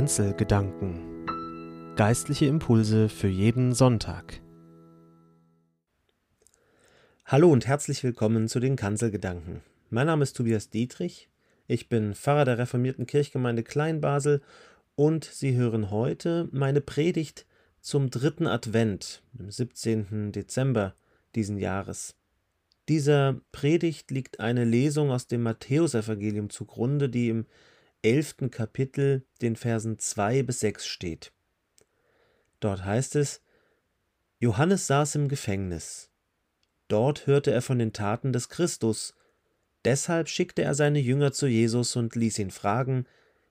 Kanzelgedanken. Geistliche Impulse für jeden Sonntag. Hallo und herzlich willkommen zu den Kanzelgedanken. Mein Name ist Tobias Dietrich. Ich bin Pfarrer der reformierten Kirchgemeinde Kleinbasel und Sie hören heute meine Predigt zum dritten Advent, am 17. Dezember diesen Jahres. Dieser Predigt liegt eine Lesung aus dem Matthäusevangelium zugrunde, die im elften Kapitel, den Versen 2 bis 6 steht. Dort heißt es, Johannes saß im Gefängnis. Dort hörte er von den Taten des Christus. Deshalb schickte er seine Jünger zu Jesus und ließ ihn fragen,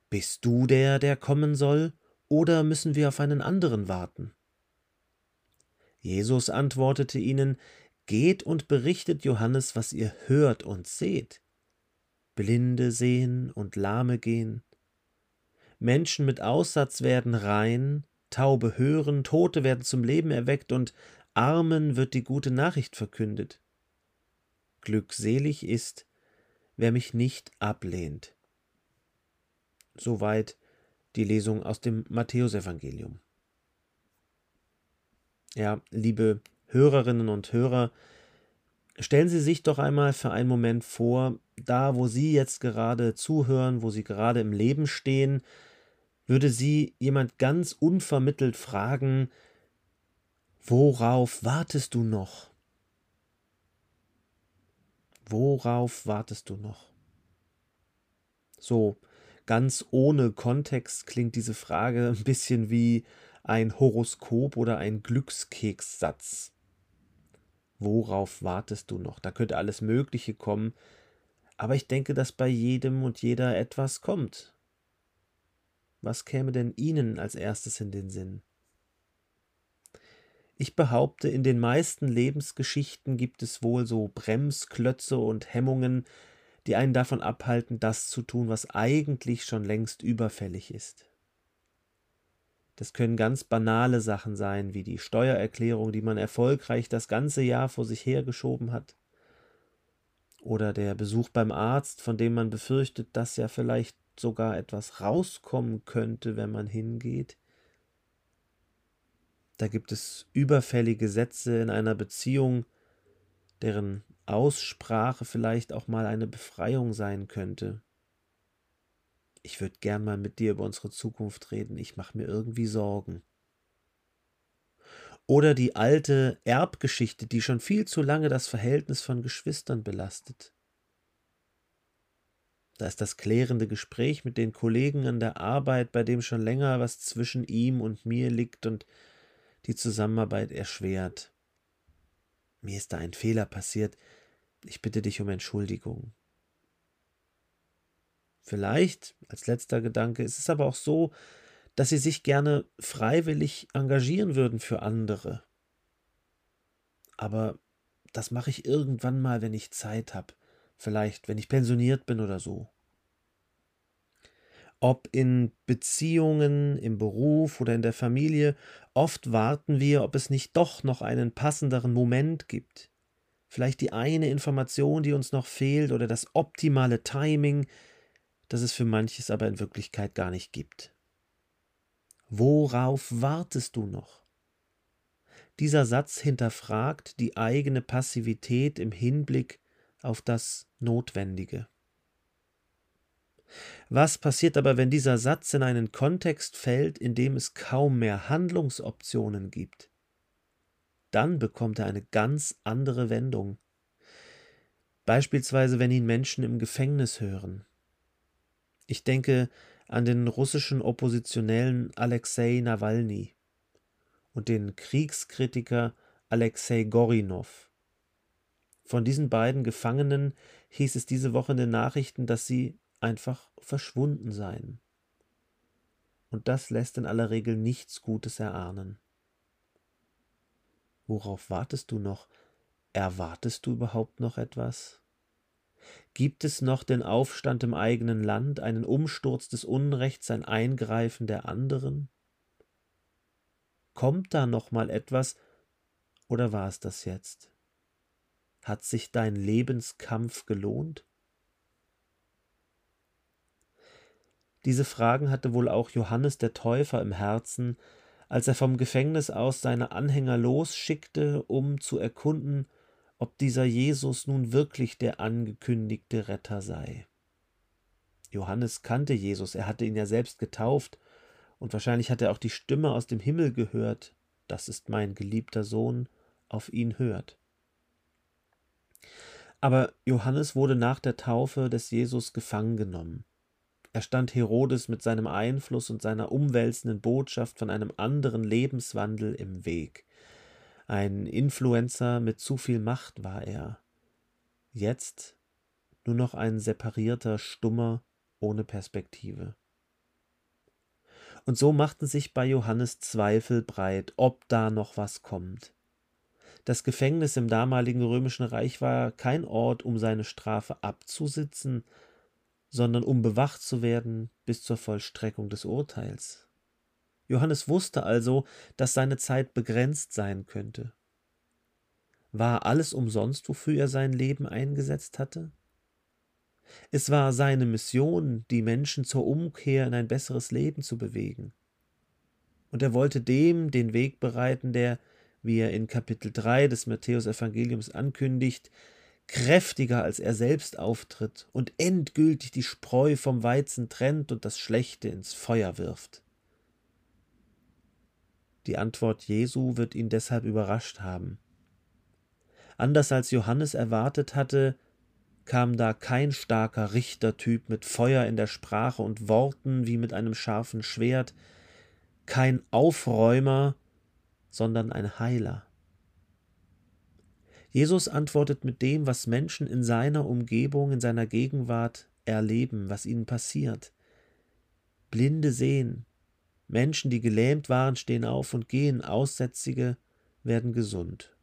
Bist du der, der kommen soll, oder müssen wir auf einen anderen warten? Jesus antwortete ihnen, Geht und berichtet Johannes, was ihr hört und seht. Blinde sehen und Lahme gehen. Menschen mit Aussatz werden rein, Taube hören, Tote werden zum Leben erweckt und Armen wird die gute Nachricht verkündet. Glückselig ist, wer mich nicht ablehnt. Soweit die Lesung aus dem Matthäusevangelium. Ja, liebe Hörerinnen und Hörer, Stellen Sie sich doch einmal für einen Moment vor, da wo Sie jetzt gerade zuhören, wo Sie gerade im Leben stehen, würde Sie jemand ganz unvermittelt fragen, worauf wartest du noch? Worauf wartest du noch? So, ganz ohne Kontext klingt diese Frage ein bisschen wie ein Horoskop oder ein Glückskekssatz. Worauf wartest du noch? Da könnte alles Mögliche kommen, aber ich denke, dass bei jedem und jeder etwas kommt. Was käme denn Ihnen als erstes in den Sinn? Ich behaupte, in den meisten Lebensgeschichten gibt es wohl so Bremsklötze und Hemmungen, die einen davon abhalten, das zu tun, was eigentlich schon längst überfällig ist. Das können ganz banale Sachen sein, wie die Steuererklärung, die man erfolgreich das ganze Jahr vor sich hergeschoben hat. Oder der Besuch beim Arzt, von dem man befürchtet, dass ja vielleicht sogar etwas rauskommen könnte, wenn man hingeht. Da gibt es überfällige Sätze in einer Beziehung, deren Aussprache vielleicht auch mal eine Befreiung sein könnte ich würde gern mal mit dir über unsere Zukunft reden, ich mache mir irgendwie Sorgen. Oder die alte Erbgeschichte, die schon viel zu lange das Verhältnis von Geschwistern belastet. Da ist das klärende Gespräch mit den Kollegen an der Arbeit, bei dem schon länger was zwischen ihm und mir liegt und die Zusammenarbeit erschwert. Mir ist da ein Fehler passiert. Ich bitte dich um Entschuldigung. Vielleicht, als letzter Gedanke, ist es aber auch so, dass sie sich gerne freiwillig engagieren würden für andere. Aber das mache ich irgendwann mal, wenn ich Zeit habe. Vielleicht, wenn ich pensioniert bin oder so. Ob in Beziehungen, im Beruf oder in der Familie, oft warten wir, ob es nicht doch noch einen passenderen Moment gibt. Vielleicht die eine Information, die uns noch fehlt oder das optimale Timing, das es für manches aber in Wirklichkeit gar nicht gibt. Worauf wartest du noch? Dieser Satz hinterfragt die eigene Passivität im Hinblick auf das Notwendige. Was passiert aber, wenn dieser Satz in einen Kontext fällt, in dem es kaum mehr Handlungsoptionen gibt? Dann bekommt er eine ganz andere Wendung. Beispielsweise, wenn ihn Menschen im Gefängnis hören, ich denke an den russischen Oppositionellen Alexei Nawalny und den Kriegskritiker Alexei Gorinow. Von diesen beiden Gefangenen hieß es diese Woche in den Nachrichten, dass sie einfach verschwunden seien. Und das lässt in aller Regel nichts Gutes erahnen. Worauf wartest du noch? Erwartest du überhaupt noch etwas? Gibt es noch den Aufstand im eigenen Land, einen Umsturz des Unrechts, ein Eingreifen der anderen? Kommt da noch mal etwas, oder war es das jetzt? Hat sich dein Lebenskampf gelohnt? Diese Fragen hatte wohl auch Johannes der Täufer im Herzen, als er vom Gefängnis aus seine Anhänger losschickte, um zu erkunden, ob dieser Jesus nun wirklich der angekündigte Retter sei. Johannes kannte Jesus, er hatte ihn ja selbst getauft, und wahrscheinlich hat er auch die Stimme aus dem Himmel gehört, das ist mein geliebter Sohn, auf ihn hört. Aber Johannes wurde nach der Taufe des Jesus gefangen genommen. Er stand Herodes mit seinem Einfluss und seiner umwälzenden Botschaft von einem anderen Lebenswandel im Weg. Ein Influencer mit zu viel Macht war er. Jetzt nur noch ein separierter, stummer, ohne Perspektive. Und so machten sich bei Johannes Zweifel breit, ob da noch was kommt. Das Gefängnis im damaligen römischen Reich war kein Ort, um seine Strafe abzusitzen, sondern um bewacht zu werden bis zur Vollstreckung des Urteils. Johannes wusste also, dass seine Zeit begrenzt sein könnte. War alles umsonst, wofür er sein Leben eingesetzt hatte? Es war seine Mission, die Menschen zur Umkehr in ein besseres Leben zu bewegen. Und er wollte dem den Weg bereiten, der, wie er in Kapitel 3 des Matthäusevangeliums ankündigt, kräftiger als er selbst auftritt und endgültig die Spreu vom Weizen trennt und das Schlechte ins Feuer wirft. Die Antwort Jesu wird ihn deshalb überrascht haben. Anders als Johannes erwartet hatte, kam da kein starker Richtertyp mit Feuer in der Sprache und Worten wie mit einem scharfen Schwert, kein Aufräumer, sondern ein Heiler. Jesus antwortet mit dem, was Menschen in seiner Umgebung, in seiner Gegenwart erleben, was ihnen passiert. Blinde sehen, Menschen, die gelähmt waren, stehen auf und gehen, Aussätzige werden gesund.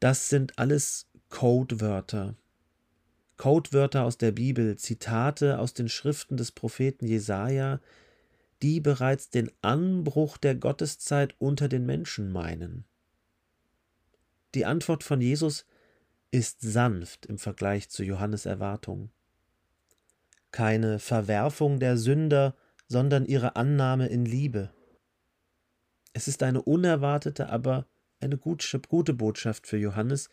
Das sind alles Codewörter. Codewörter aus der Bibel, Zitate aus den Schriften des Propheten Jesaja, die bereits den Anbruch der Gotteszeit unter den Menschen meinen. Die Antwort von Jesus ist sanft im Vergleich zu Johannes Erwartung. Keine Verwerfung der Sünder, sondern ihre Annahme in Liebe. Es ist eine unerwartete, aber eine gute Botschaft für Johannes.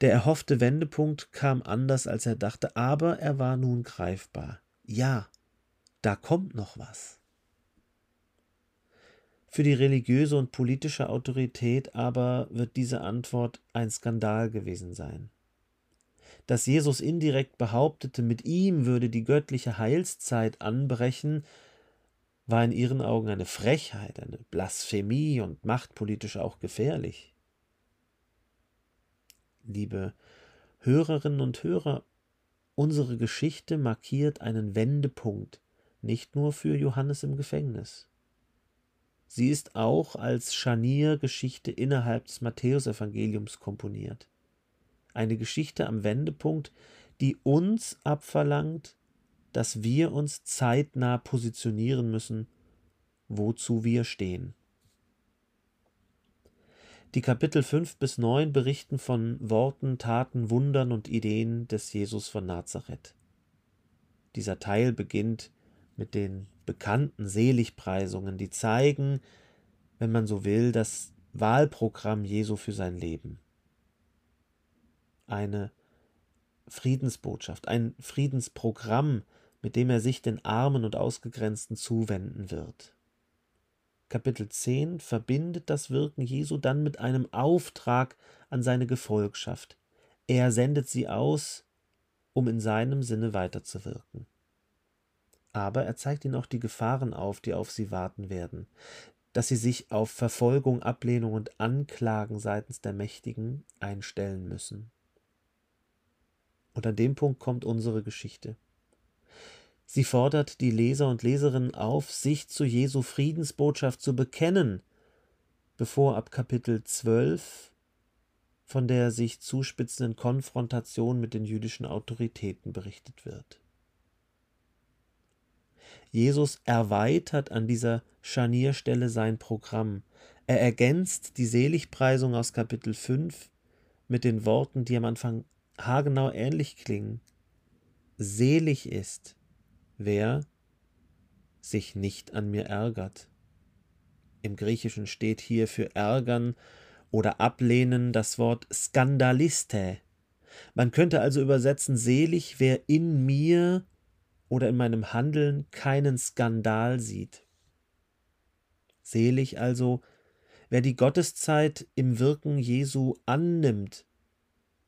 Der erhoffte Wendepunkt kam anders, als er dachte, aber er war nun greifbar. Ja, da kommt noch was. Für die religiöse und politische Autorität aber wird diese Antwort ein Skandal gewesen sein. Dass Jesus indirekt behauptete, mit ihm würde die göttliche Heilszeit anbrechen, war in ihren Augen eine Frechheit, eine Blasphemie und machtpolitisch auch gefährlich. Liebe Hörerinnen und Hörer, unsere Geschichte markiert einen Wendepunkt, nicht nur für Johannes im Gefängnis. Sie ist auch als Scharniergeschichte innerhalb des Matthäusevangeliums komponiert. Eine Geschichte am Wendepunkt, die uns abverlangt, dass wir uns zeitnah positionieren müssen, wozu wir stehen. Die Kapitel 5 bis 9 berichten von Worten, Taten, Wundern und Ideen des Jesus von Nazareth. Dieser Teil beginnt mit den bekannten Seligpreisungen, die zeigen, wenn man so will, das Wahlprogramm Jesu für sein Leben. Eine Friedensbotschaft, ein Friedensprogramm, mit dem er sich den Armen und Ausgegrenzten zuwenden wird. Kapitel 10 verbindet das Wirken Jesu dann mit einem Auftrag an seine Gefolgschaft. Er sendet sie aus, um in seinem Sinne weiterzuwirken aber er zeigt ihnen auch die Gefahren auf, die auf sie warten werden, dass sie sich auf Verfolgung, Ablehnung und Anklagen seitens der Mächtigen einstellen müssen. Und an dem Punkt kommt unsere Geschichte. Sie fordert die Leser und Leserinnen auf, sich zu Jesu Friedensbotschaft zu bekennen, bevor ab Kapitel 12 von der sich zuspitzenden Konfrontation mit den jüdischen Autoritäten berichtet wird. Jesus erweitert an dieser Scharnierstelle sein Programm. Er ergänzt die Seligpreisung aus Kapitel 5 mit den Worten, die am Anfang haargenau ähnlich klingen. Selig ist, wer sich nicht an mir ärgert. Im Griechischen steht hier für ärgern oder ablehnen das Wort skandaliste. Man könnte also übersetzen selig, wer in mir oder in meinem Handeln keinen Skandal sieht. Selig also, wer die Gotteszeit im Wirken Jesu annimmt,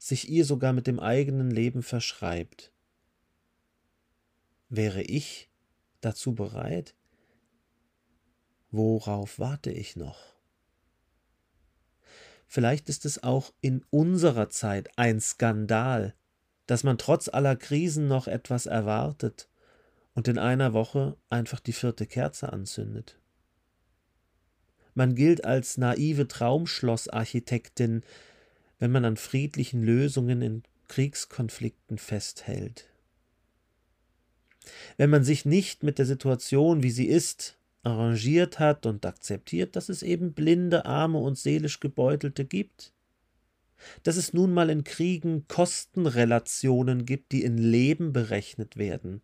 sich ihr sogar mit dem eigenen Leben verschreibt. Wäre ich dazu bereit? Worauf warte ich noch? Vielleicht ist es auch in unserer Zeit ein Skandal, dass man trotz aller Krisen noch etwas erwartet und in einer Woche einfach die vierte Kerze anzündet. Man gilt als naive Traumschlossarchitektin, wenn man an friedlichen Lösungen in Kriegskonflikten festhält. Wenn man sich nicht mit der Situation, wie sie ist, arrangiert hat und akzeptiert, dass es eben blinde, arme und seelisch gebeutelte gibt, dass es nun mal in Kriegen Kostenrelationen gibt, die in Leben berechnet werden.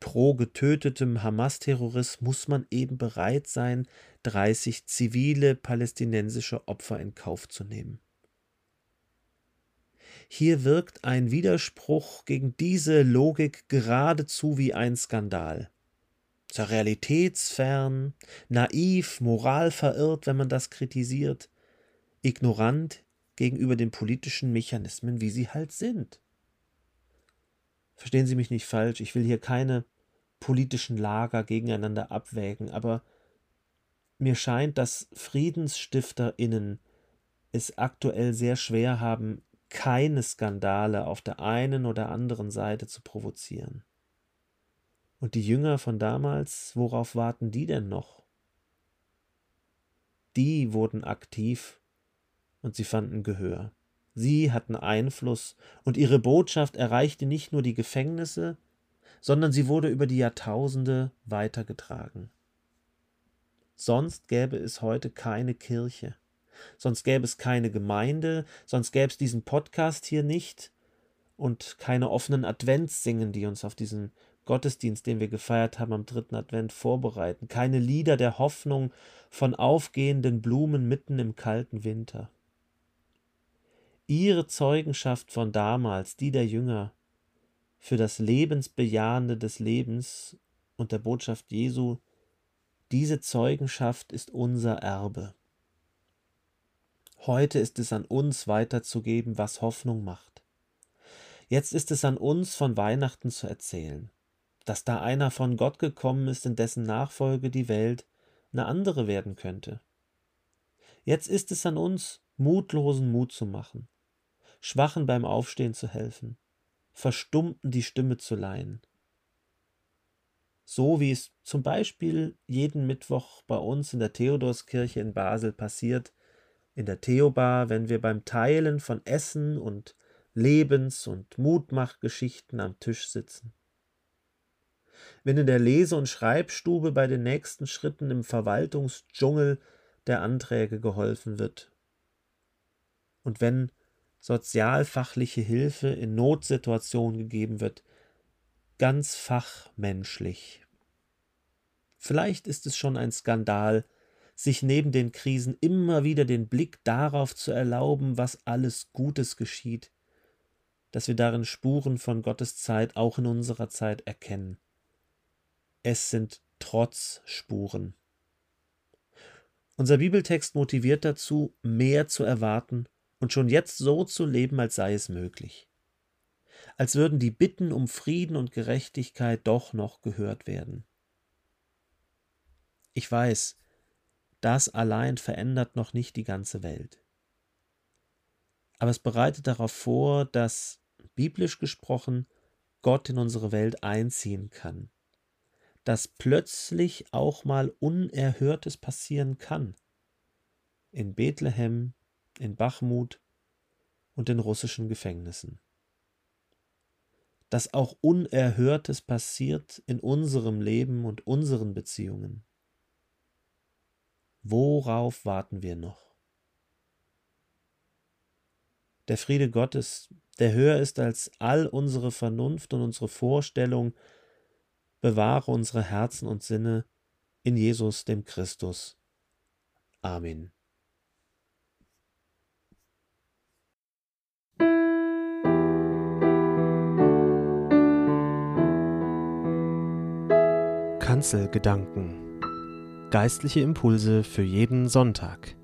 Pro getötetem Hamas-Terrorist muss man eben bereit sein, 30 zivile palästinensische Opfer in Kauf zu nehmen. Hier wirkt ein Widerspruch gegen diese Logik geradezu wie ein Skandal. Zur realitätsfern, naiv, moralverirrt, wenn man das kritisiert, ignorant gegenüber den politischen Mechanismen, wie sie halt sind. Verstehen Sie mich nicht falsch, ich will hier keine politischen Lager gegeneinander abwägen, aber mir scheint, dass FriedensstifterInnen es aktuell sehr schwer haben, keine Skandale auf der einen oder anderen Seite zu provozieren. Und die Jünger von damals, worauf warten die denn noch? Die wurden aktiv und sie fanden Gehör. Sie hatten Einfluss und ihre Botschaft erreichte nicht nur die Gefängnisse, sondern sie wurde über die Jahrtausende weitergetragen. Sonst gäbe es heute keine Kirche sonst gäbe es keine Gemeinde, sonst gäbe es diesen Podcast hier nicht und keine offenen Adventssingen, die uns auf diesen Gottesdienst, den wir gefeiert haben am dritten Advent, vorbereiten, keine Lieder der Hoffnung von aufgehenden Blumen mitten im kalten Winter. Ihre Zeugenschaft von damals, die der Jünger, für das Lebensbejahende des Lebens und der Botschaft Jesu, diese Zeugenschaft ist unser Erbe. Heute ist es an uns weiterzugeben, was Hoffnung macht. Jetzt ist es an uns, von Weihnachten zu erzählen, dass da einer von Gott gekommen ist, in dessen Nachfolge die Welt eine andere werden könnte. Jetzt ist es an uns, Mutlosen Mut zu machen, Schwachen beim Aufstehen zu helfen, Verstummten die Stimme zu leihen. So wie es zum Beispiel jeden Mittwoch bei uns in der Theodorskirche in Basel passiert, in der Theobar, wenn wir beim Teilen von Essen und Lebens- und Mutmachgeschichten am Tisch sitzen. Wenn in der Lese- und Schreibstube bei den nächsten Schritten im Verwaltungsdschungel der Anträge geholfen wird. Und wenn sozialfachliche Hilfe in Notsituationen gegeben wird, ganz fachmenschlich. Vielleicht ist es schon ein Skandal, sich neben den Krisen immer wieder den Blick darauf zu erlauben, was alles Gutes geschieht, dass wir darin Spuren von Gottes Zeit auch in unserer Zeit erkennen. Es sind Trotzspuren. Unser Bibeltext motiviert dazu, mehr zu erwarten und schon jetzt so zu leben, als sei es möglich. Als würden die Bitten um Frieden und Gerechtigkeit doch noch gehört werden. Ich weiß, das allein verändert noch nicht die ganze Welt. Aber es bereitet darauf vor, dass, biblisch gesprochen, Gott in unsere Welt einziehen kann. Dass plötzlich auch mal Unerhörtes passieren kann. In Bethlehem, in Bachmut und in russischen Gefängnissen. Dass auch Unerhörtes passiert in unserem Leben und unseren Beziehungen. Worauf warten wir noch? Der Friede Gottes, der höher ist als all unsere Vernunft und unsere Vorstellung, bewahre unsere Herzen und Sinne in Jesus dem Christus. Amen. Kanzelgedanken Geistliche Impulse für jeden Sonntag.